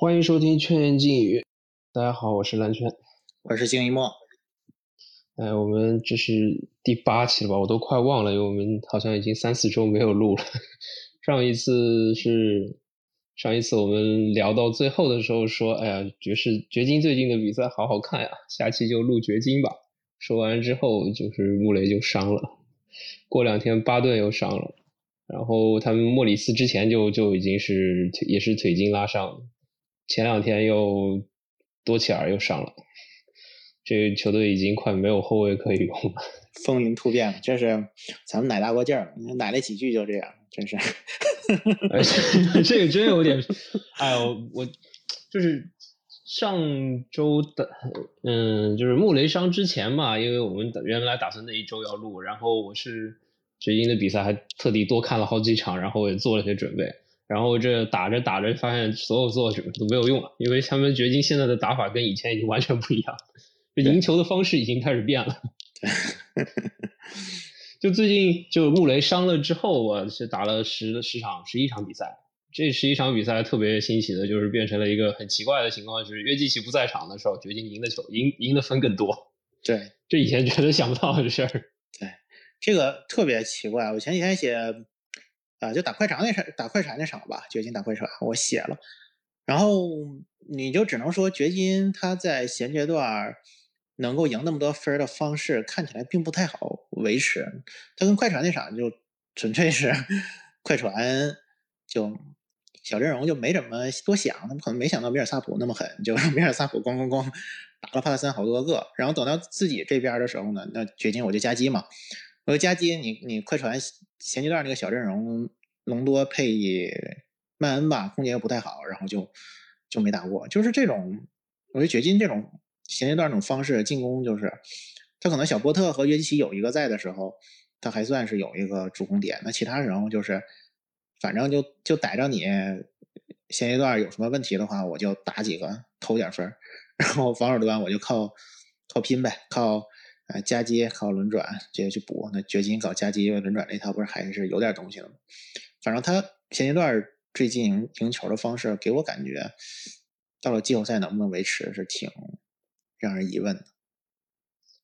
欢迎收听《圈言静语》，大家好，我是蓝圈，我是静一墨。哎，我们这是第八期了吧？我都快忘了，因为我们好像已经三四周没有录了。上一次是上一次我们聊到最后的时候说，哎呀，爵士掘金最近的比赛好好看呀，下期就录掘金吧。说完之后，就是穆雷就伤了，过两天巴顿又伤了，然后他们莫里斯之前就就已经是也是腿筋拉伤。前两天又多切尔又伤了，这个球队已经快没有后卫可以用了，风云突变了。这是咱们奶大过劲儿，奶了几句就这样，真是。这个真有点，哎呦，我就是上周的，嗯，就是穆雷伤之前嘛，因为我们原来打算那一周要录，然后我是最近的比赛还特地多看了好几场，然后也做了些准备。然后这打着打着，发现所有做什么都没有用了，因为他们掘金现在的打法跟以前已经完全不一样，这赢球的方式已经开始变了。就最近就穆雷伤了之后，我是打了十十场十一场比赛，这十一场比赛特别新奇的就是变成了一个很奇怪的情况，就是约基奇不在场的时候，掘金赢的球赢赢的分更多。对，这以前绝对想不到的事儿。对，这个特别奇怪。我前几天写。啊，就打快船那场，打快船那场吧，掘金打快船，我写了。然后你就只能说，掘金他在衔接段能够赢那么多分的方式，看起来并不太好维持。他跟快船那场就纯粹是快船就小阵容就没怎么多想，他们可能没想到米尔萨普那么狠，就米尔萨普咣咣咣打了帕特森好多个。然后等到自己这边的时候呢，那掘金我就夹击嘛。我加基，你你快船前阶段那个小阵容，隆多配曼恩吧，空间又不太好，然后就就没打过。就是这种，我觉得掘金这种前阶段这种方式进攻，就是他可能小波特和约基奇有一个在的时候，他还算是有一个主攻点。那其他时候就是，反正就就逮着你前阶段有什么问题的话，我就打几个投点分，然后防守端我就靠靠拼呗，靠。啊，夹击靠轮转直接去补，那掘金搞夹击轮转那套不是还是有点东西的吗？反正他前一段最近赢球的方式给我感觉，到了季后赛能不能维持是挺让人疑问的。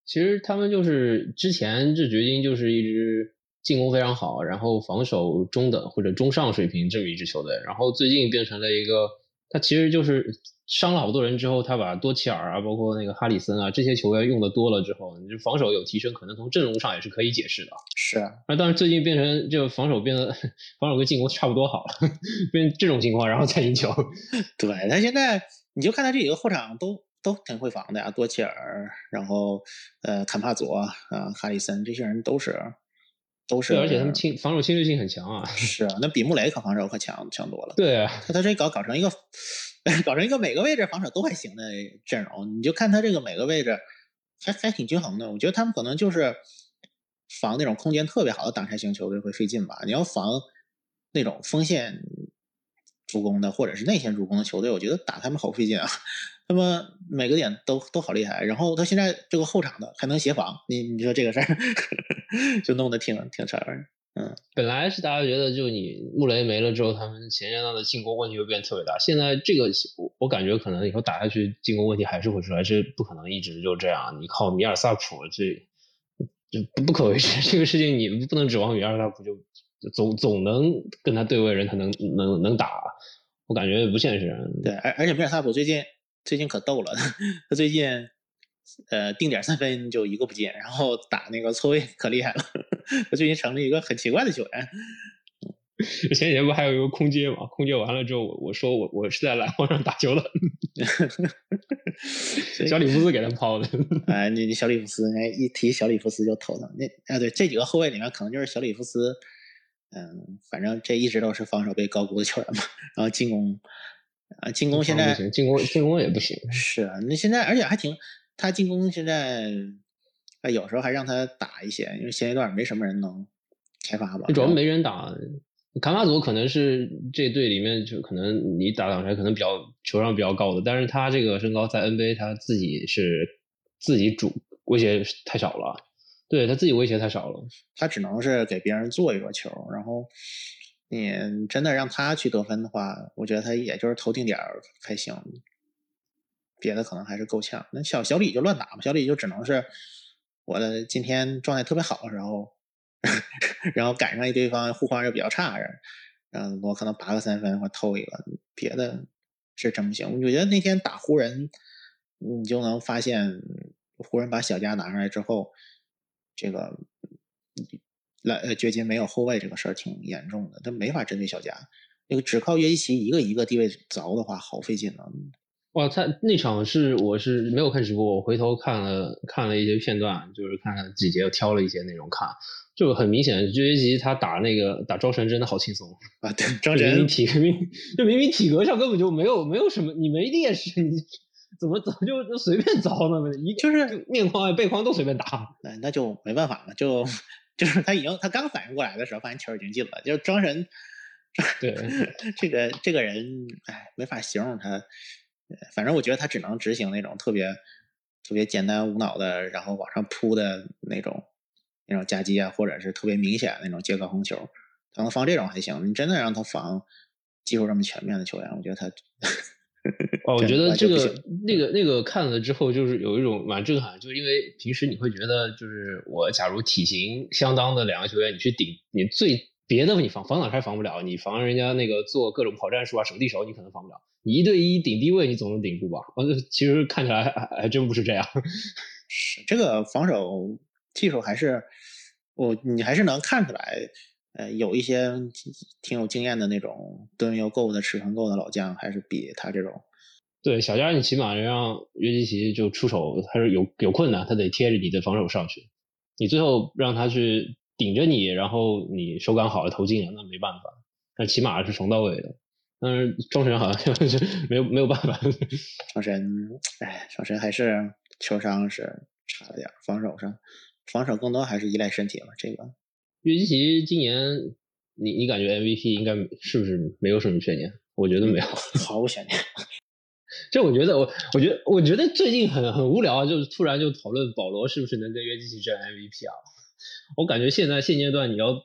其实他们就是之前这掘金就是一支进攻非常好，然后防守中等或者中上水平这么一支球队，然后最近变成了一个，他其实就是。伤了好多人之后，他把多齐尔啊，包括那个哈里森啊这些球员用的多了之后，你就防守有提升，可能从阵容上也是可以解释的。是啊，那但是最近变成就防守变得防守跟进攻差不多好了，变这种情况，然后再赢球。对他现在你就看他这几个后场都都挺会防的呀，多齐尔，然后呃坎帕佐啊，哈里森这些人都是都是，而且他们侵防守侵略性很强啊。是啊，那比穆雷可防守可强强多了。对啊，他他这搞搞成一个。搞成一个每个位置防守都还行的阵容，你就看他这个每个位置还还挺均衡的。我觉得他们可能就是防那种空间特别好的挡拆型球队会费劲吧。你要防那种锋线助攻的或者是内线助攻的球队，我觉得打他们好费劲啊。他们每个点都都好厉害，然后他现在这个后场的还能协防，你你说这个事儿就弄得挺挺扯的。嗯，本来是大家觉得，就你穆雷没了之后，他们前阶段的进攻问题会变特别大。现在这个我我感觉可能以后打下去，进攻问题还是会出来，这不可能一直就这样。你靠米尔萨普，这就不不可为持。这个事情你不能指望米尔萨普就总总能跟他对位人，他能能能打，我感觉不现实。对，而而且米尔萨普最近最近可逗了，他最近。呃，定点三分就一个不进，然后打那个错位可厉害了。他最近成了一个很奇怪的球员。前几天不还有一个空接嘛？空接完了之后，我我说我我是在篮筐上打球的。小里弗斯给他抛的。哎，你你小里弗斯，哎，一提小里弗斯就头疼。那啊，对，这几个后卫里面可能就是小里弗斯。嗯，反正这一直都是防守被高估的球员嘛。然后进攻啊，进攻现在进攻进攻也不行。是啊，那现在而且还挺。他进攻现在，啊，有时候还让他打一些，因为现阶段没什么人能开发吧。主要没人打，卡马佐可能是这队里面就可能你打挡拆可能比较球商比较高的，但是他这个身高在 NBA 他自己是自己主威胁太少了，对他自己威胁太少了，他只能是给别人做一个球，然后你真的让他去得分的话，我觉得他也就是投定点才行，别的可能还是够呛。那小小李就乱打嘛，小李就只能是我的今天状态特别好的时候，然后赶上一对方护框又比较差，然后，我可能拔个三分或偷一个，别的是真不行。我觉得那天打湖人，你就能发现湖人把小加拿上来之后，这个。来，呃，掘金没有后卫这个事儿挺严重的，他没法针对小加，那个只靠约基奇一个一个低位凿的话，好费劲啊！哇，他那场是我是没有看直播，我回头看了看了一些片段，就是看了几节，挑了一些内容看，就很明显，约基奇他打那个打招神真的好轻松啊！对，庄神体 明就明明体格上根本就没有没有什么，你没劣势，你怎么怎么就就随便凿呢？一就是面框背框都随便打，那那就没办法了，就。就是他已经，他刚反应过来的时候，发现球已经进了。就是庄神，对这个这个人，哎，没法形容他。反正我觉得他只能执行那种特别特别简单无脑的，然后往上扑的那种那种夹击啊，或者是特别明显那种接高空球。他能防这种还行，你真的让他防技术这么全面的球员，我觉得他。哦，我觉得这个那个那个看了之后，就是有一种蛮震撼，就是因为平时你会觉得，就是我假如体型相当的两个球员，你去顶，你最别的你防防挡还防不了，你防人家那个做各种跑战术啊、守地手，你可能防不了。你一对一顶低位，你总能顶住吧？哦，其实看起来还还真不是这样。是这个防守技术还是我你还是能看出来，呃，有一些挺有经验的那种蹲又够的、尺寸够的老将，还是比他这种。对小加，你起码让约基奇就出手，他是有有困难，他得贴着你的防守上去。你最后让他去顶着你，然后你手感好了投进了，那没办法。但起码是从到位的。但是庄神好像 就没有没有办法。庄神，哎，庄神还是球商是差了点，防守上防守更多还是依赖身体嘛。这个约基奇今年，你你感觉 MVP 应该是不是没有什么悬念？我觉得没有，毫无悬念。就我觉得，我我觉得，我觉得最近很很无聊，就是突然就讨论保罗是不是能跟约基奇争 MVP 啊？我感觉现在现阶段你要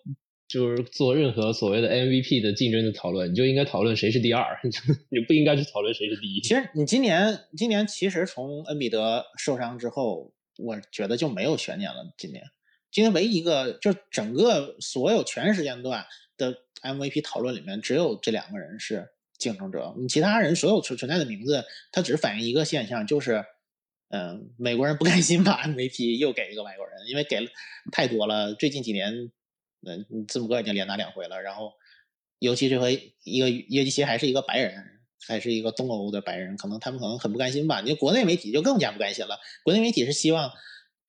就是做任何所谓的 MVP 的竞争的讨论，你就应该讨论谁是第二，你不应该去讨论谁是第一。其实你今年今年其实从恩比德受伤之后，我觉得就没有悬念了。今年今年唯一一个就整个所有全时间段的 MVP 讨论里面，只有这两个人是。竞争者，你其他人所有存存在的名字，它只反映一个现象，就是，嗯，美国人不甘心把 MVP 又给一个外国人，因为给了太多了。最近几年，嗯，字母哥已经连拿两回了，然后，尤其这回一个约基奇还是一个白人，还是一个东欧的白人，可能他们可能很不甘心吧。你国内媒体就更加不甘心了，国内媒体是希望。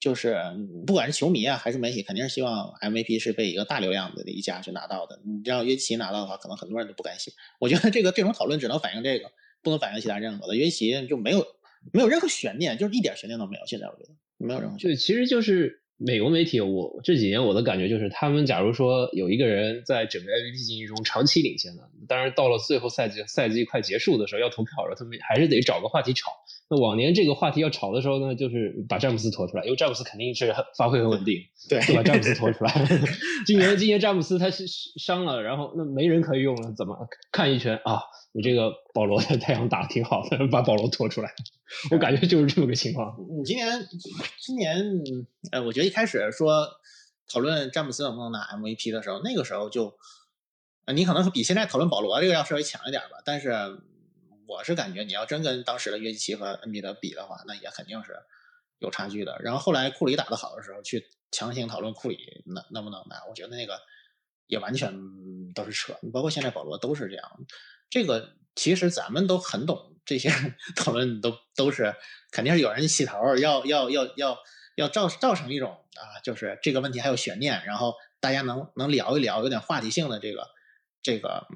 就是不管是球迷啊还是媒体，肯定是希望 MVP 是被一个大流量的一家去拿到的。你让约基奇拿到的话，可能很多人都不甘心。我觉得这个这种讨论只能反映这个，不能反映其他任何的。约基奇就没有没有任何悬念，就是一点悬念都没有。现在我觉得没有任何。对，其实就是美国媒体，我这几年我的感觉就是，他们假如说有一个人在整个 MVP 竞技中长期领先的，当然到了最后赛季赛季快结束的时候要投票的时候，他们还是得找个话题炒。那往年这个话题要炒的时候呢，就是把詹姆斯拖出来，因为詹姆斯肯定是发挥很稳定，对，就把詹姆斯拖出来。今年今年詹姆斯他是伤了，然后那没人可以用了，怎么看一圈啊？你这个保罗在太阳打的挺好的，把保罗拖出来，我感觉就是这么个情况。你今年今年呃，我觉得一开始说讨论詹姆斯能不能拿 MVP 的时候，那个时候就你可能比现在讨论保罗这个要稍微强一点吧，但是。我是感觉，你要真跟当时的约基奇和恩比德比的话，那也肯定是有差距的。然后后来库里打得好的时候，去强行讨论库里能能不能拿，我觉得那个也完全都是扯。包括现在保罗都是这样。这个其实咱们都很懂，这些 讨论都都是肯定是有人起头，要要要要要造造成一种啊，就是这个问题还有悬念，然后大家能能聊一聊，有点话题性的这个这个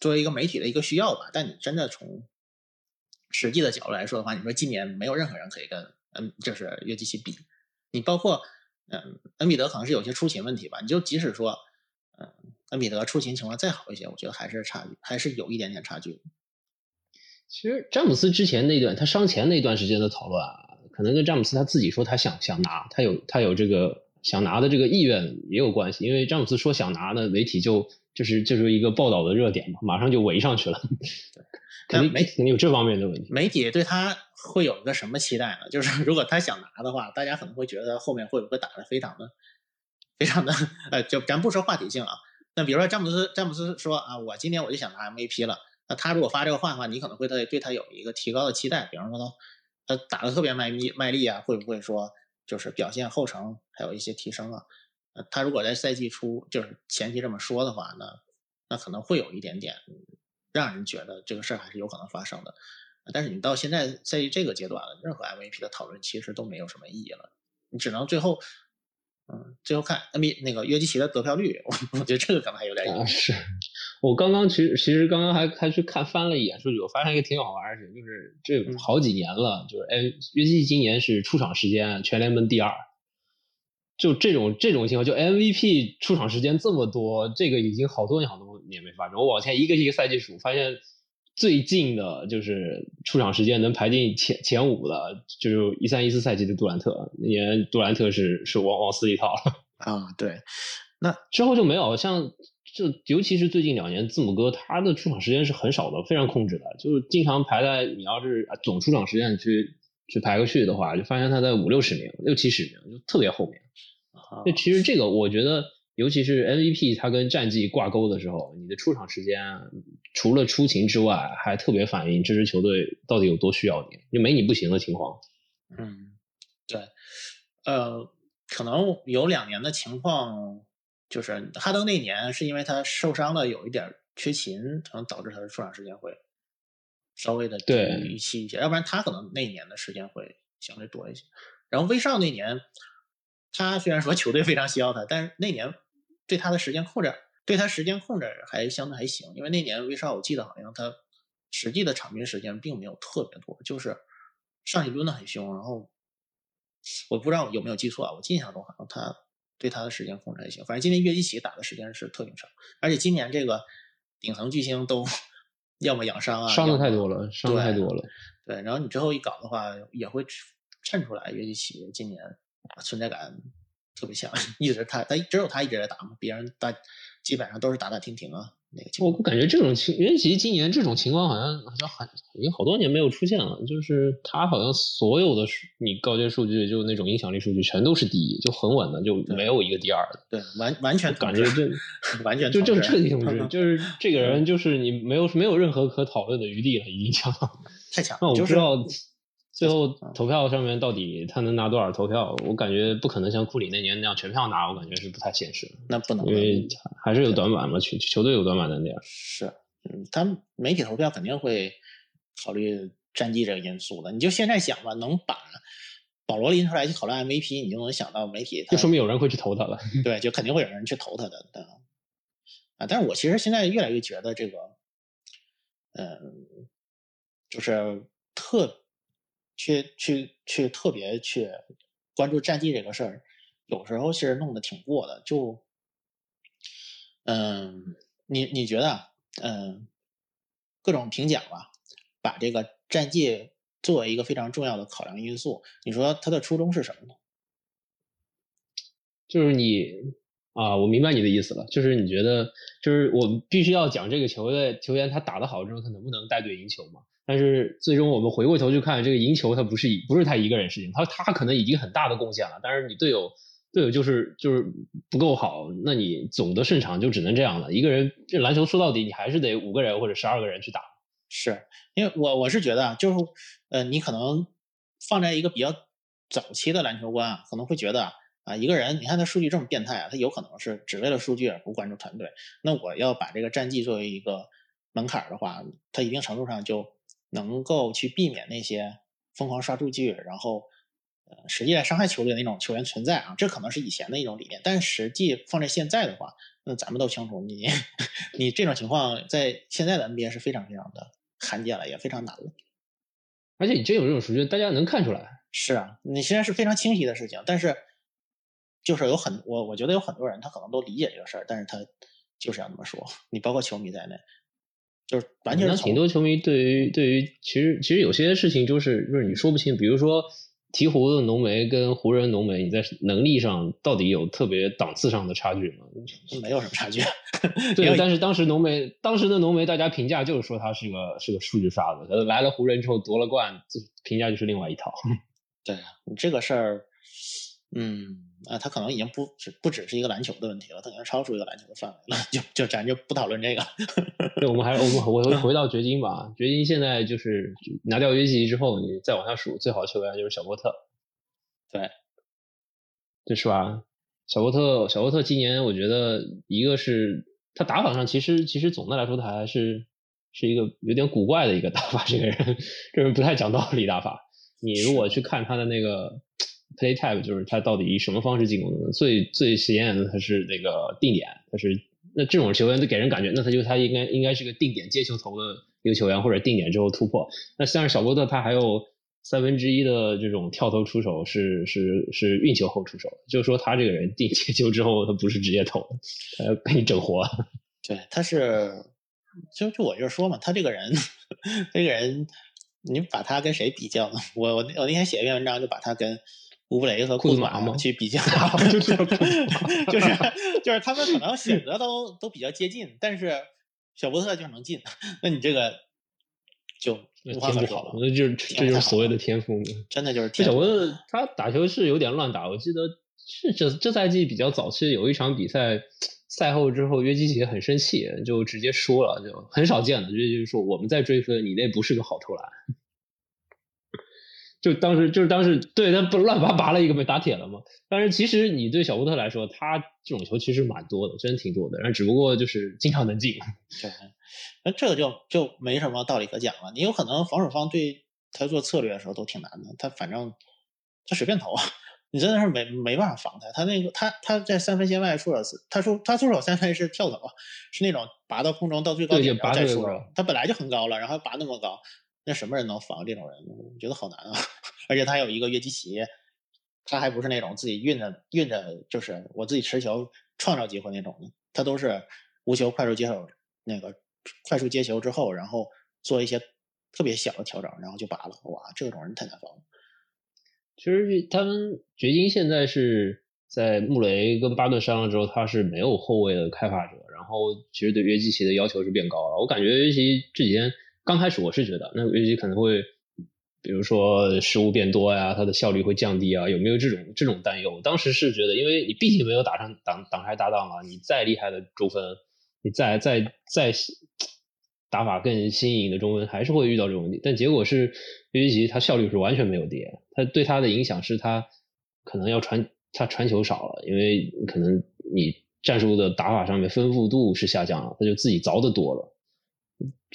作为一个媒体的一个需要吧。但你真的从实际的角度来说的话，你说今年没有任何人可以跟嗯，就是约基奇比。你包括嗯，恩比德可能是有些出勤问题吧。你就即使说嗯，恩比德出勤情况再好一些，我觉得还是差距，还是有一点点差距。其实詹姆斯之前那段他伤前那段时间的讨论啊，可能跟詹姆斯他自己说他想想拿，他有他有这个想拿的这个意愿也有关系。因为詹姆斯说想拿呢，媒体就就是就是一个报道的热点嘛，马上就围上去了。肯定没肯定有这方面的问题。媒体对他会有一个什么期待呢？就是如果他想拿的话，大家可能会觉得后面会不会打的非常的、非常的，呃，就咱不说话题性啊。那比如说詹姆斯，詹姆斯说啊，我今天我就想拿 MVP 了。那他如果发这个话的话，你可能会对对他有一个提高的期待。比方说他他打的特别卖力卖力啊，会不会说就是表现后程还有一些提升啊？呃，他如果在赛季初就是前期这么说的话，那那可能会有一点点。让人觉得这个事儿还是有可能发生的，但是你到现在在这个阶段了，任何 MVP 的讨论其实都没有什么意义了，你只能最后，嗯，最后看 NBA 那个约基奇的得票率，我我觉得这个可能还有点意思。是我刚刚其实其实刚刚还还去看翻了一眼数据，我发现一个挺好玩的事，就是这好几年了，就是哎，约基奇今年是出场时间全联盟第二。就这种这种情况，就 MVP 出场时间这么多，这个已经好多年好多年没发生。我往前一个一个赛季数，发现最近的就是出场时间能排进前前五的，就是一三一四赛季的杜兰特，那年杜兰特是是往往死里套了 啊。对，那之后就没有像就尤其是最近两年，字母哥他的出场时间是很少的，非常控制的，就是经常排在你要是总出场时间去去排个序的话，就发现他在五六十名、六七十名，就特别后面。那其实这个，我觉得，尤其是 MVP，它跟战绩挂钩的时候，你的出场时间除了出勤之外，还特别反映这支球队到底有多需要你，就没你不行的情况。嗯，对，呃，可能有两年的情况，就是哈登那年是因为他受伤了，有一点缺勤，可能导致他的出场时间会稍微的低于预期一些，要不然他可能那年的时间会相对多一些。然后威少那年。他虽然说球队非常需要他，但是那年对他的时间控制，对他时间控制还相对还行。因为那年威少，我记得好像他实际的场均时间并没有特别多，就是上去抡的很凶。然后我不知道有没有记错啊，我印象中好像他对他的时间控制还行。反正今年约基奇打的时间是特别长，而且今年这个顶层巨星都 要么养伤啊，伤的太多了，伤的太多了。对，然后你之后一搞的话，也会衬出来约基奇今年。存在感特别强，一直他他只有他一直在打嘛，别人打基本上都是打打停停啊。那个我我感觉这种情，约基奇今年这种情况好像好像很已经好多年没有出现了，就是他好像所有的你高阶数据就那种影响力数据全都是第一，就很稳的，就没有一个第二的。对，完完全感觉这完全就就彻底统治，就是这个人就是你没有没有任何可讨论的余地了，已经强太强。那我不知道。最后投票上面到底他能拿多少投票？我感觉不可能像库里那年那样全票拿，我感觉是不太现实。那不能，因为还是有短板嘛，球球队有短板的那样。是，嗯，他媒体投票肯定会考虑战绩这个因素的。你就现在想吧，能把保罗拎出来去讨论 MVP，你就能想到媒体，就说明有人会去投他了。对，就肯定会有人去投他的。啊，但是我其实现在越来越觉得这个，嗯，就是特。去去去特别去关注战绩这个事儿，有时候是弄得挺过的。就，嗯，你你觉得，嗯，各种评奖吧，把这个战绩作为一个非常重要的考量因素，你说它的初衷是什么呢？就是你啊，我明白你的意思了。就是你觉得，就是我必须要讲这个球队球员他打得好之后，他能不能带队赢球嘛？但是最终我们回过头去看，这个赢球他不是一不是他一个人事情，他他可能已经很大的贡献了。但是你队友队友就是就是不够好，那你总的胜场就只能这样了。一个人这篮球说到底，你还是得五个人或者十二个人去打。是因为我我是觉得，就是呃，你可能放在一个比较早期的篮球观啊，可能会觉得啊，一个人你看他数据这么变态啊，他有可能是只为了数据而不关注团队。那我要把这个战绩作为一个门槛的话，他一定程度上就。能够去避免那些疯狂刷数据，然后呃实际来伤害球队的那种球员存在啊，这可能是以前的一种理念，但实际放在现在的话，那咱们都清楚，你 你这种情况在现在的 NBA 是非常非常的罕见了，也非常难了。而且你真有这种数据，大家能看出来。是啊，你现在是非常清晰的事情，但是就是有很我我觉得有很多人他可能都理解这个事儿，但是他就是要那么说，你包括球迷在内。就是完全，挺多球迷对于对于其实其实有些事情就是就是你说不清，比如说鹈鹕的浓眉跟湖人浓眉，你在能力上到底有特别档次上的差距吗？没有什么差距。对，但是当时浓眉，当时的浓眉，大家评价就是说他是个是个数据刷子。来了湖人之后夺了冠，评价就是另外一套。对啊，你这个事儿，嗯。啊，他可能已经不只不只是一个篮球的问题了，他可能超出一个篮球的范围了。就就咱就不讨论这个。对，我们还是我们 我回回到掘金吧。掘金现在就是拿掉约基奇之后，你再往下数，最好的球员就是小波特。对，这是吧？小波特，小波特今年我觉得一个是他打法上其实其实总的来说他还是是一个有点古怪的一个打法。这个人这人不太讲道理打法。你如果去看他的那个。Play type 就是他到底以什么方式进攻的？最最显眼的他是那个定点，他是那这种球员就给人感觉，那他就他应该应该是个定点接球投的一个球员，或者定点之后突破。那像是小波特，他还有三分之一的这种跳投出手是是是运球后出手，就是说他这个人定接球之后他不是直接投，他要，给你整活。对，他是就就我就是说嘛，他这个人 这个人，你把他跟谁比较呢？我我我那天写一篇文章，就把他跟。乌布雷和库兹马去比较，就是 就是就是他们可能选择都都比较接近，但是小波特就能进，那你这个就无话可说了。那就是这就是所谓的天赋，真的就是天赋小波特他打球是有点乱打。我记得是这这赛季比较早期有一场比赛赛后之后，约基奇很生气，就直接说了，就很少见的，约基奇说我们在追分，你那不是个好投篮。就当时就是当时对他不乱拔拔了一个被打铁了嘛。但是其实你对小波特来说，他这种球其实蛮多的，真挺多的。然后只不过就是经常能进。对，那这个就就没什么道理可讲了。你有可能防守方对他做策略的时候都挺难的，他反正他随便投啊，你真的是没没办法防他。他那个他他在三分线外出手，他出他出手三分是跳投，是那种拔到空中到最高点然后再出手。他本来就很高了，然后拔那么高。那什么人能防这种人？我觉得好难啊！而且他有一个约基奇，他还不是那种自己运着运着，就是我自己持球创造机会那种的。他都是无球快速接手，那个快速接球之后，然后做一些特别小的调整，然后就拔了。哇，这种人太难防了。其实他们掘金现在是在穆雷跟巴顿伤了之后，他是没有后卫的开发者，然后其实对约基奇的要求是变高了。我感觉约基奇这几天。刚开始我是觉得，那约基奇可能会，比如说失误变多呀，它的效率会降低啊，有没有这种这种担忧？当时是觉得，因为你毕竟没有打上挡挡拆搭档啊，你再厉害的中锋，你再再再打法更新颖的中锋，还是会遇到这种问题。但结果是约基奇他效率是完全没有跌，他对他的影响是他可能要传他传球少了，因为可能你战术的打法上面丰富度是下降了，他就自己凿的多了。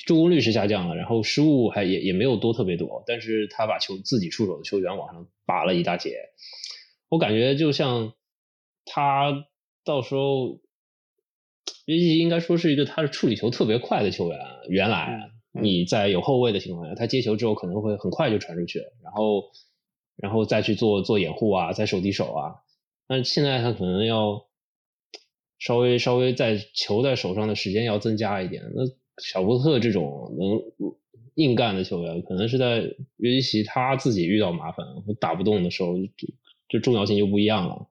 助攻率是下降了，然后失误还也也没有多特别多，但是他把球自己出手的球员往上拔了一大截，我感觉就像他到时候，应该说是一个他是处理球特别快的球员。原来你在有后卫的情况下，他接球之后可能会很快就传出去，然后然后再去做做掩护啊，再手递手啊，但现在他可能要稍微稍微在球在手上的时间要增加一点，那。小波特这种能硬干的球员，可能是在约基奇他自己遇到麻烦打不动的时候，就就重要性就不一样了。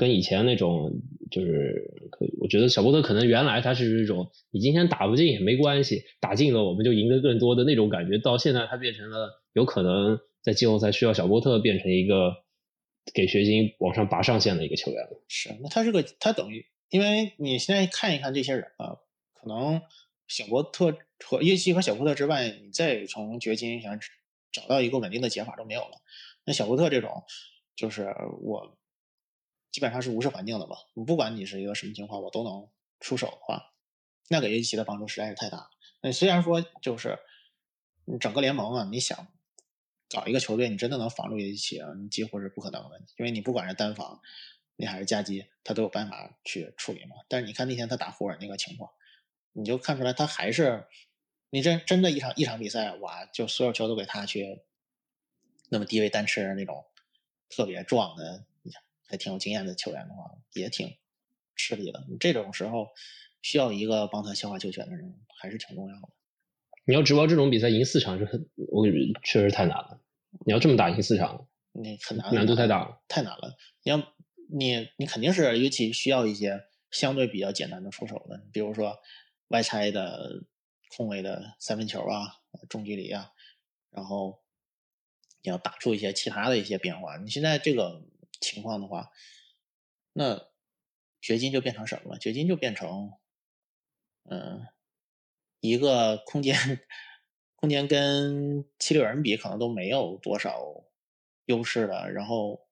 跟以前那种就是，可我觉得小波特可能原来他是这种，你今天打不进也没关系，打进了我们就赢得更多的那种感觉。到现在他变成了有可能在季后赛需要小波特变成一个给掘金往上拔上限的一个球员了。是，那他是个他等于，因为你现在看一看这些人啊，可能。小波特和约基和小波特之外，你再从掘金想找到一个稳定的解法都没有了。那小波特这种，就是我基本上是无视环境的吧。我不管你是一个什么情况，我都能出手的话，那给约基奇的帮助实在是太大。那虽然说就是整个联盟啊，你想搞一个球队，你真的能防住约基奇啊，几乎是不可能的。因为你不管是单防，你还是夹击，他都有办法去处理嘛。但是你看那天他打湖人那个情况。你就看出来，他还是你真真的一场一场比赛，哇，就所有球都给他去那么低位单吃那种特别壮的，还挺有经验的球员的话，也挺吃力的。你这种时候需要一个帮他消化球权的人，还是挺重要的。你要指望这种比赛赢四场是很，我确实太难了。你要这么打赢四场，你很难，难度太大了，太难了。你要你你肯定是尤其需要一些相对比较简单的出手的，比如说外拆的空位的三分球啊，中距离啊，然后你要打出一些其他的一些变化。你现在这个情况的话，那掘金就变成什么了？掘金就变成嗯一个空间。空间跟七六人比，可能都没有多少优势了。然后，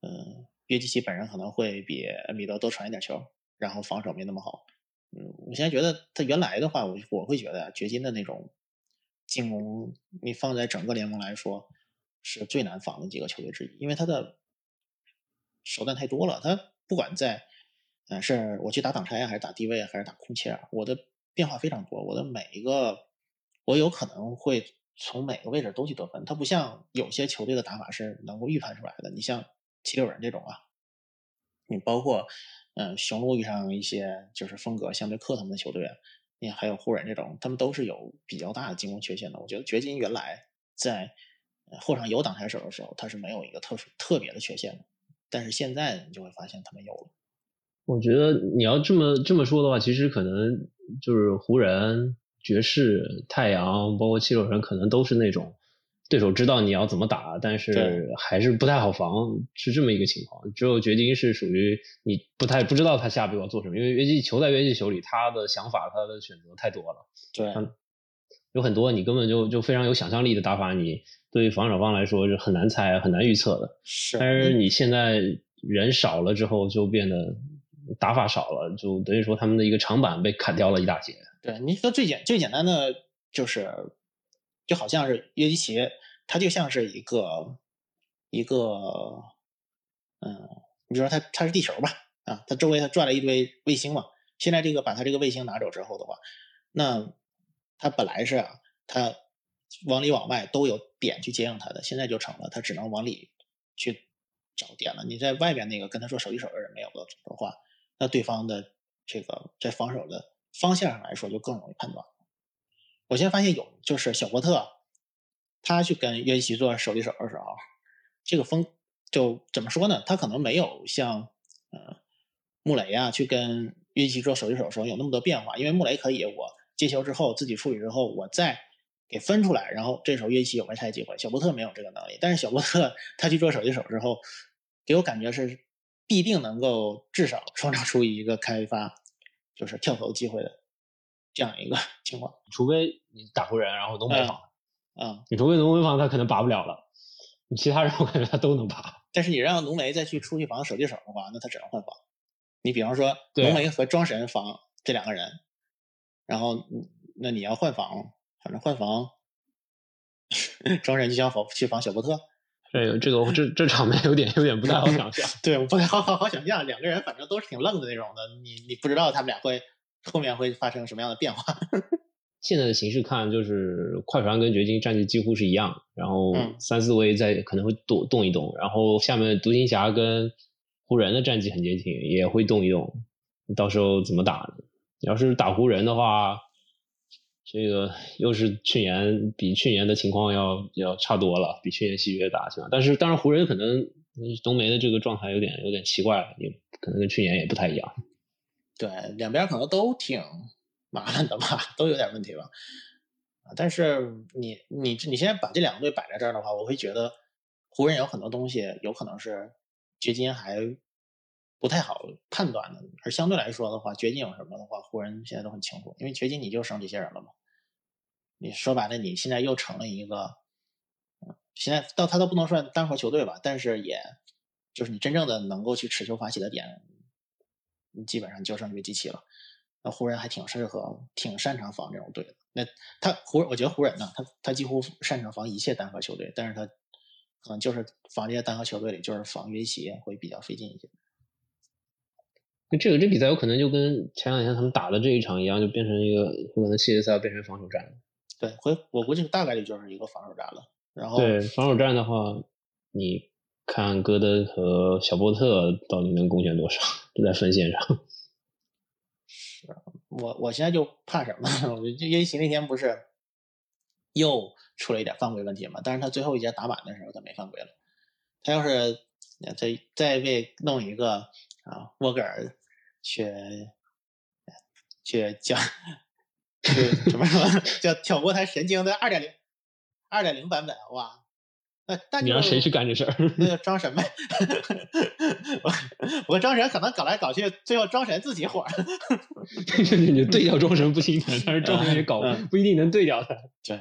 嗯，约基奇本人可能会比恩比德多传一点球，然后防守没那么好。嗯，我现在觉得他原来的话，我我会觉得掘金的那种进攻，你放在整个联盟来说是最难防的几个球队之一，因为他的手段太多了。他不管在，嗯，是我去打挡拆还是打低位还是打空切，我的变化非常多，我的每一个。我有可能会从每个位置都去得分，他不像有些球队的打法是能够预判出来的。你像七六人这种啊，你包括嗯雄鹿遇上一些就是风格相对克他们的球队，你还有湖人这种，他们都是有比较大的进攻缺陷的。我觉得掘金原来在后场有挡拆手的时候，他是没有一个特殊特别的缺陷的，但是现在你就会发现他们有了。我觉得你要这么这么说的话，其实可能就是湖人。爵士、太阳，包括七六人，可能都是那种对手知道你要怎么打，但是还是不太好防，是这么一个情况。只有掘金是属于你不太不知道他下一步要做什么，因为约基球在约基球里，他的想法、他的选择太多了。对，有很多你根本就就非常有想象力的打法，你对于防守方来说是很难猜、很难预测的。是，但是你现在人少了之后，就变得打法少了，就等于说他们的一个长板被砍掉了一大截。对，你说最简最简单的就是，就好像是约基奇，他就像是一个一个，嗯，你比如说他他是地球吧，啊，他周围他转了一堆卫星嘛。现在这个把他这个卫星拿走之后的话，那他本来是啊，他往里往外都有点去接应他的，现在就成了他只能往里去找点了。你在外边那个跟他说手递手的人没有了的话，那对方的这个在防守的。方向上来说就更容易判断。我现在发现有，就是小波特，他去跟约基奇做手递手的时候，这个风就怎么说呢？他可能没有像呃穆雷啊去跟约基奇做手递手的时候有那么多变化，因为穆雷可以我接球之后自己处理之后，我再给分出来，然后这时候约基奇有外拆机会。小波特没有这个能力，但是小波特他去做手递手之后，给我感觉是必定能够至少创造出一个开发。就是跳投机会的这样一个 情况，除非你打湖人，然后浓眉防，嗯，你除非浓眉防他可能拔不了了，你其他人我感觉他都能拔。但是你让浓眉再去出去防手递手的话，那他只能换防。你比方说浓眉和庄神防这两个人，然后那你要换防，反正换防，庄神就想防去防小波特。这个这个这这场面有点有点不太好想象，对，我不太好好好想象，两个人反正都是挺愣的那种的，你你不知道他们俩会后面会发生什么样的变化。现在的形势看，就是快船跟掘金战绩几乎是一样，然后三四位在可能会动动一动，然后下面独行侠跟湖人的战绩很接近，也会动一动，到时候怎么打呢？要是打湖人的话。这个又是去年比去年的情况要要差多了，比去年戏越大，是吧？但是当然湖人可能冬梅的这个状态有点有点奇怪，也可能跟去年也不太一样。对，两边可能都挺麻烦的吧，都有点问题吧。但是你你你现在把这两个队摆在这儿的话，我会觉得湖人有很多东西有可能是掘金还不太好判断的，而相对来说的话，掘金有什么的话，湖人现在都很清楚，因为掘金你就剩这些人了嘛。你说白了，你现在又成了一个，现在到他都不能算单核球队吧，但是也就是你真正的能够去持球发起的点，基本上就剩一个机器了。那湖人还挺适合、挺擅长防这种队的。那他湖，我觉得湖人呢，他他几乎擅长防一切单核球队，但是他可能就是防这些单核球队里，就是防约基会比较费劲一些。那这个这比赛有可能就跟前两天他们打的这一场一样，就变成一个有可能系列赛变成防守战了。对，回我估计大概率就是一个防守战了。然后对防守战的话，你看戈登和小波特到底能贡献多少？就在分线上。是我我现在就怕什么？我觉得约基奇那天不是又出了一点犯规问题嘛？但是他最后一节打满的时候他没犯规了。他要是再再被弄一个啊沃格尔去去讲去什么什么 叫挑拨他神经的二点零二点零版本，哇！你让谁去干这事儿？那就张神呗。我我张神可能搞来搞去，最后张神自己火了。你对掉庄神不心疼，但是庄神也搞不一定能对掉他。对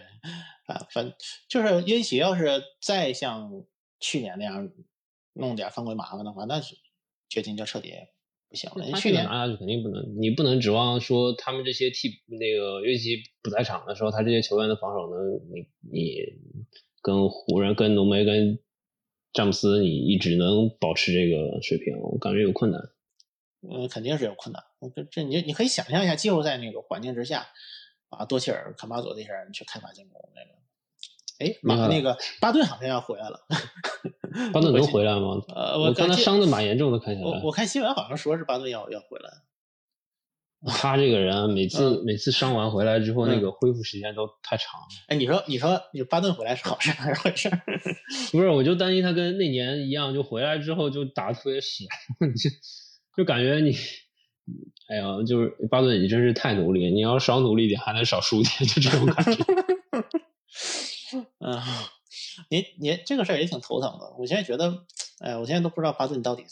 啊，反就是因奇要是再像去年那样弄点犯规麻烦的话，那是掘金就彻底不行了。去年拿下去肯定不能，你不能指望说他们这些替那个约基不在场的时候，他这些球员的防守能你你。跟湖人、跟浓眉、跟詹姆斯，你一直能保持这个水平，我感觉有困难。嗯，肯定是有困难。这这你你可以想象一下，季后赛那个环境之下，啊，多切尔、坎巴佐这些人去开发进攻，那个，哎，马那个巴顿好像要回来了。巴顿 能回来吗？呃，我刚才伤的蛮严重的，看起来。我我看新闻好像说是巴顿要要回来。他这个人每次每次伤完回来之后，那个恢复时间都太长了。哎，你说你说你巴顿回来是好事还 是坏事？不是，我就担心他跟那年一样，就回来之后就打的特别屎，就就感觉你，哎呀，就是巴顿，你真是太努力，你要少努力点还能少输点，就这种感觉。嗯，你你这个事儿也挺头疼的。我现在觉得，哎，我现在都不知道巴顿到底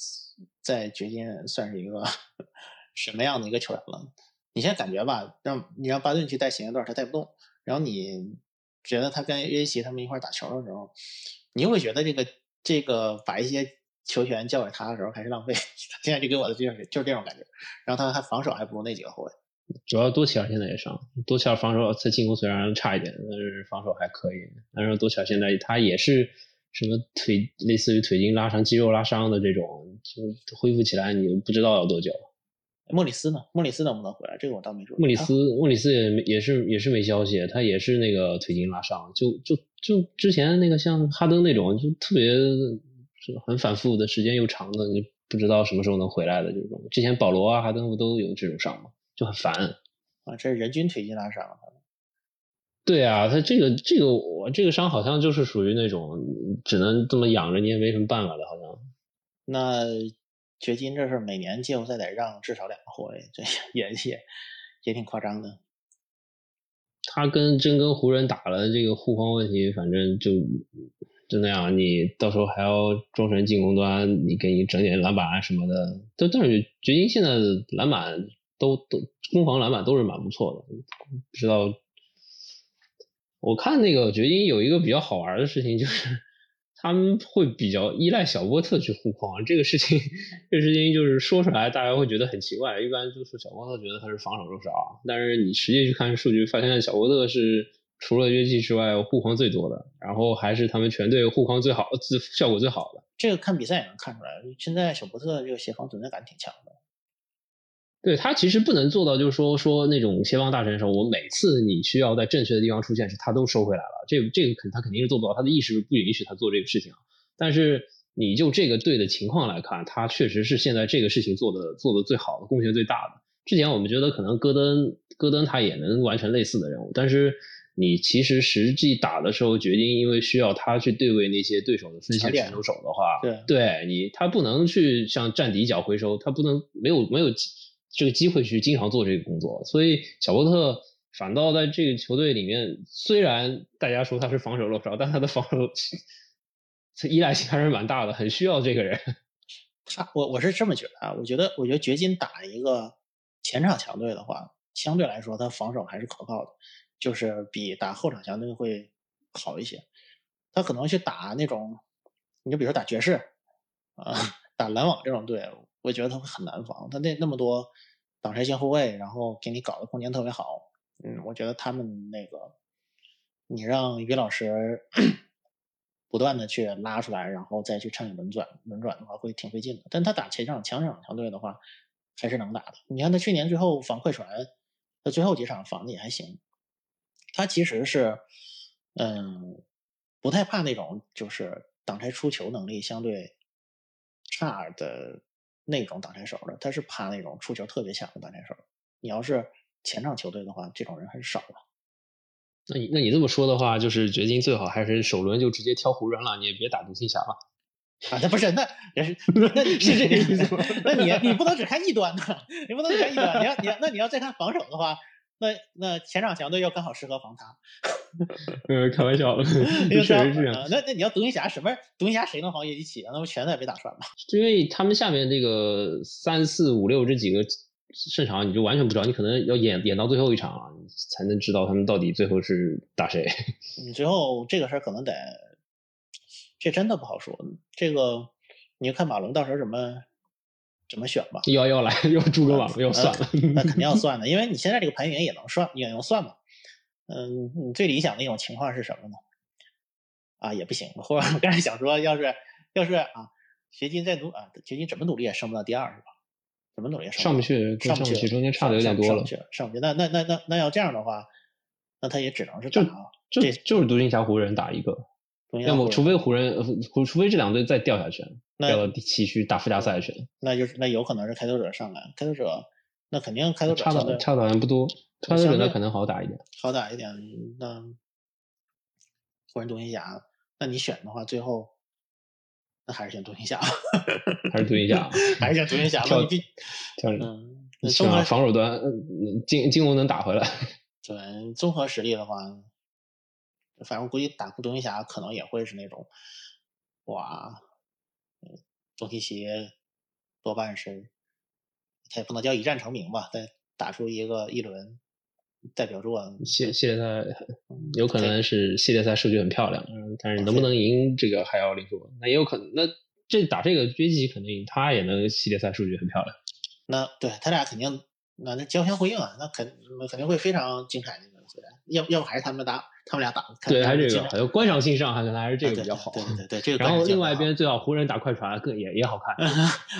在掘金算是一个。什么样的一个球员了？你现在感觉吧，让你让巴顿去带前一段，他带不动。然后你觉得他跟约基奇他们一块打球的时候，你又会觉得这个这个把一些球权交给他的时候还是浪费。现在就给我的就是就是这种感觉。然后他还防守还不如那几个后卫。主要多奇尔现在也伤，多奇尔防守在进攻虽然差一点，但是防守还可以。但是多奇尔现在他也是什么腿类似于腿筋拉伤、肌肉拉伤的这种，就恢复起来你不知道要多久。莫里斯呢？莫里斯能不能回来？这个我倒没说。莫里斯，莫里斯也也是也是没消息，他也是那个腿筋拉伤，就就就之前那个像哈登那种，就特别是很反复的时间又长的，你不知道什么时候能回来的这种。之前保罗啊、哈登不都有这种伤吗？就很烦啊！这是人均腿筋拉伤。对啊，他这个这个我这个伤好像就是属于那种只能这么养着，你也没什么办法的，好像。那。掘金这是每年季后赛得让至少两个后卫，这也也也挺夸张的。他跟真跟湖人打了这个护框问题，反正就就那样。你到时候还要装成进攻端，你给你整点篮板啊什么的。但但是掘金现在的篮板都都攻防篮板都是蛮不错的。不知道，我看那个掘金有一个比较好玩的事情就是。他们会比较依赖小波特去护框，这个事情，这个事情就是说出来大家会觉得很奇怪。一般就是小波特觉得他是防守肉少，但是你实际去看数据，发现小波特是除了约基之外护框最多的，然后还是他们全队护框最好、自效果最好的。这个看比赛也能看出来，现在小波特这个协防存在感挺强的。对他其实不能做到，就是说说那种协防大神的时候，我每次你需要在正确的地方出现时，他都收回来了。这这个肯他肯定是做不到，他的意识不允许他做这个事情。但是你就这个队的情况来看，他确实是现在这个事情做的做的最好的，贡献最大的。之前我们觉得可能戈登戈登他也能完成类似的任务，但是你其实实际打的时候，决定因为需要他去对位那些对手的分线选手手的话，对对你他不能去像站底角回收，他不能没有没有。这个机会去经常做这个工作，所以小波特反倒在这个球队里面，虽然大家说他是防守漏少，但他的防守依赖性还是蛮大的，很需要这个人。他 我我是这么觉得啊，我觉得我觉得掘金打一个前场强队的话，相对来说他防守还是可靠的，就是比打后场强队会好一些。他可能去打那种，你就比如说打爵士啊，打篮网这种队。我觉得他会很难防，他那那么多挡拆性后卫，然后给你搞的空间特别好。嗯，我觉得他们那个，你让于老师 不断的去拉出来，然后再去趁轮转，轮转的话会挺费劲的。但他打前场强场强队的话，还是能打的。你看他去年最后防快船，他最后几场防的也还行。他其实是，嗯，不太怕那种就是挡拆出球能力相对差的。那种挡拆手的，他是怕那种出球特别强的挡拆手。你要是前场球队的话，这种人很少了。那你那你这么说的话，就是掘金最好还是首轮就直接挑湖人了，你也别打独行侠了。啊，那不是，那 人是，那你是这个意思吗？那你你不能只看一端的，你不能只看一端，你要你要那你要再看防守的话，那那前场强队要刚好适合防他。呃，开玩笑的，确实是这样。那那你要独行侠什么？独行侠谁能防叶基奇啊？那不全在被打穿吗？因为他们下面这个三四五六这几个胜场，你就完全不知道，你可能要演演到最后一场啊，才能知道他们到底最后是打谁。你最后这个事儿可能得，这真的不好说。这个你就看马龙到时候怎么怎么选吧。又要来又诸葛网又算了，那肯定要 算的，因为你现在这个排名也能算，也能算嘛。嗯，你最理想的一种情况是什么呢？啊，也不行。或者我刚才想说，要是要是啊，掘金再努啊，掘金怎么努力也升不到第二，是吧？怎么努力也上不去，上不去，中间差的有点多了。上不去，那那那那那要这样的话，那他也只能是打，就就是独行侠湖人打一个，要么除非湖人，除除非这两队再掉下去，掉到第七区打附加赛去。那就是那有可能是开拓者上来，开拓者那肯定开拓者差的差的好像不多。开拓者那可能好打一点，好打一点。那湖人独行侠，那你选的话，最后那还是选独行侠，还是独行侠，还是选独行侠吧。你必嗯，综合防守端，进进攻能打回来。对，综合实力的话，反正估计打独行侠可能也会是那种，哇，东契奇多半是，他也不能叫一战成名吧，但打出一个一轮。代表作系系列赛有可能是系列赛数据很漂亮，但是能不能赢这个还要另说。那也有可能，那这打这个追击肯定他也能系列赛数据很漂亮。那对他俩肯定那那交相辉映啊，那肯肯定会非常精彩那个要要不还是他们打，他们俩打。对，还是这个，观赏性上，还可能还是这个比较好。对对对，这个。然后另外一边最好湖人打快船更也也好看。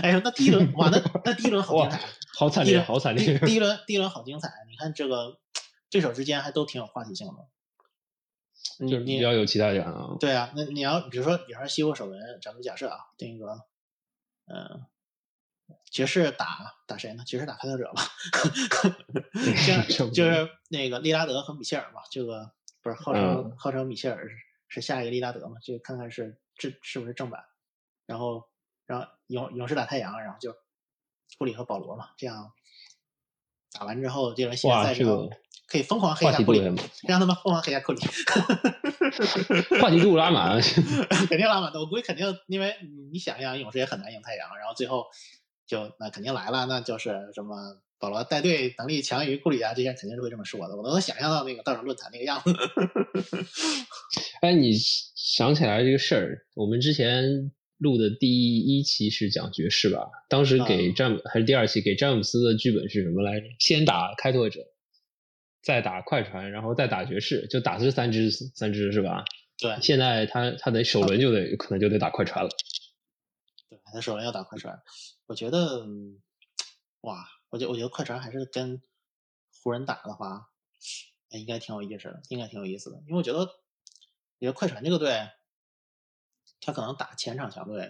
哎呀，那第一轮哇，那那第一轮好精彩，好惨烈，好惨烈。第一轮 第一轮好精彩，你看这个。对手之间还都挺有话题性的，你你要有期待感啊。对啊，那你要比如说，比如说西部首轮，咱们假设啊，那个，嗯，爵士打打谁呢？爵士打开拓者吧，就就是那个利拉德和米切尔嘛，这个不是号称号称米切尔是下一个利拉德嘛？就看看是这是不是正版。然后，然后勇勇士打太阳，然后就库里和保罗嘛，这样打完之后，这轮系列赛之后。可以疯狂黑一下库里，让他们疯狂黑一下库里。话题度拉满，肯定拉满的。我估计肯定，因为你想想，勇士也很难赢太阳，然后最后就那肯定来了，那就是什么保罗带队能力强于库里啊，这些肯定是会这么说的。我都能想象到那个到时候论坛那个样子。哎，你想起来这个事儿，我们之前录的第一期是讲爵士吧？当时给詹姆还是第二期给詹姆斯的剧本是什么来着？先打开拓者。再打快船，然后再打爵士，就打这三支三支是吧？对。现在他他得首轮就得可能就得打快船了。对，他首轮要打快船。我觉得，哇，我觉我觉得快船还是跟湖人打的话，应该挺有意思的，应该挺有意思的。因为我觉得，我觉得快船这个队，他可能打前场强队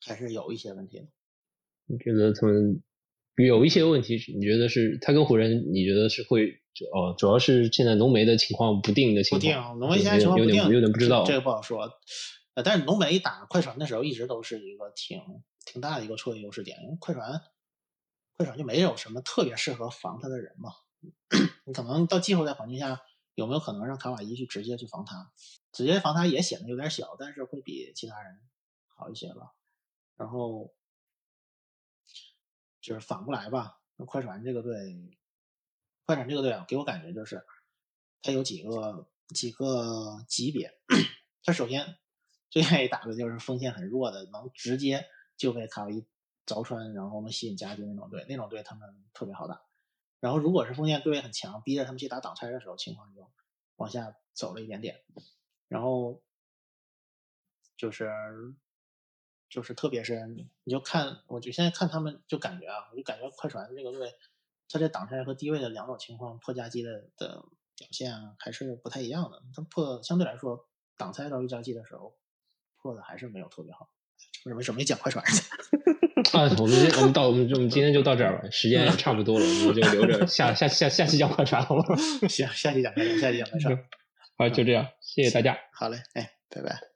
还是有一些问题的。你觉得他们有一些问题？你觉得是他跟湖人？你觉得是会？哦，主要是现在浓眉的情况不定的情况，不定，浓眉现在情况不定有点不知道，这个不好说。呃，但是浓眉打快船的时候，一直都是一个挺挺大的一个错位优势点，因为快船快船就没有什么特别适合防他的人嘛。你 可能到季后赛环境下，有没有可能让卡瓦伊去直接去防他？直接防他也显得有点小，但是会比其他人好一些吧。然后就是反过来吧，那快船这个队。快船这个队啊，给我感觉就是，他有几个几个级别。他首先最愿意打的就是锋线很弱的，能直接就被卡维凿穿，然后能吸引夹击那种队，那种队他们特别好打。然后如果是锋线对位很强，逼着他们去打挡拆的时候，情况就往下走了一点点。然后就是就是特别是你就看，我就现在看他们就感觉啊，我就感觉快船这个队。他在挡拆和低位的两种情况破夹击的的表现啊还是不太一样的。他破相对来说挡拆到预夹击的时候破的还是没有特别好。为什么没讲快船去？啊，我们今我们到我们我们今天就到这儿吧，时间也差不多了，我们就留着 下下下下期讲快船，好吗？行，下期讲快船，下期讲快船。好，就这样，谢谢大家。好嘞，哎，拜拜。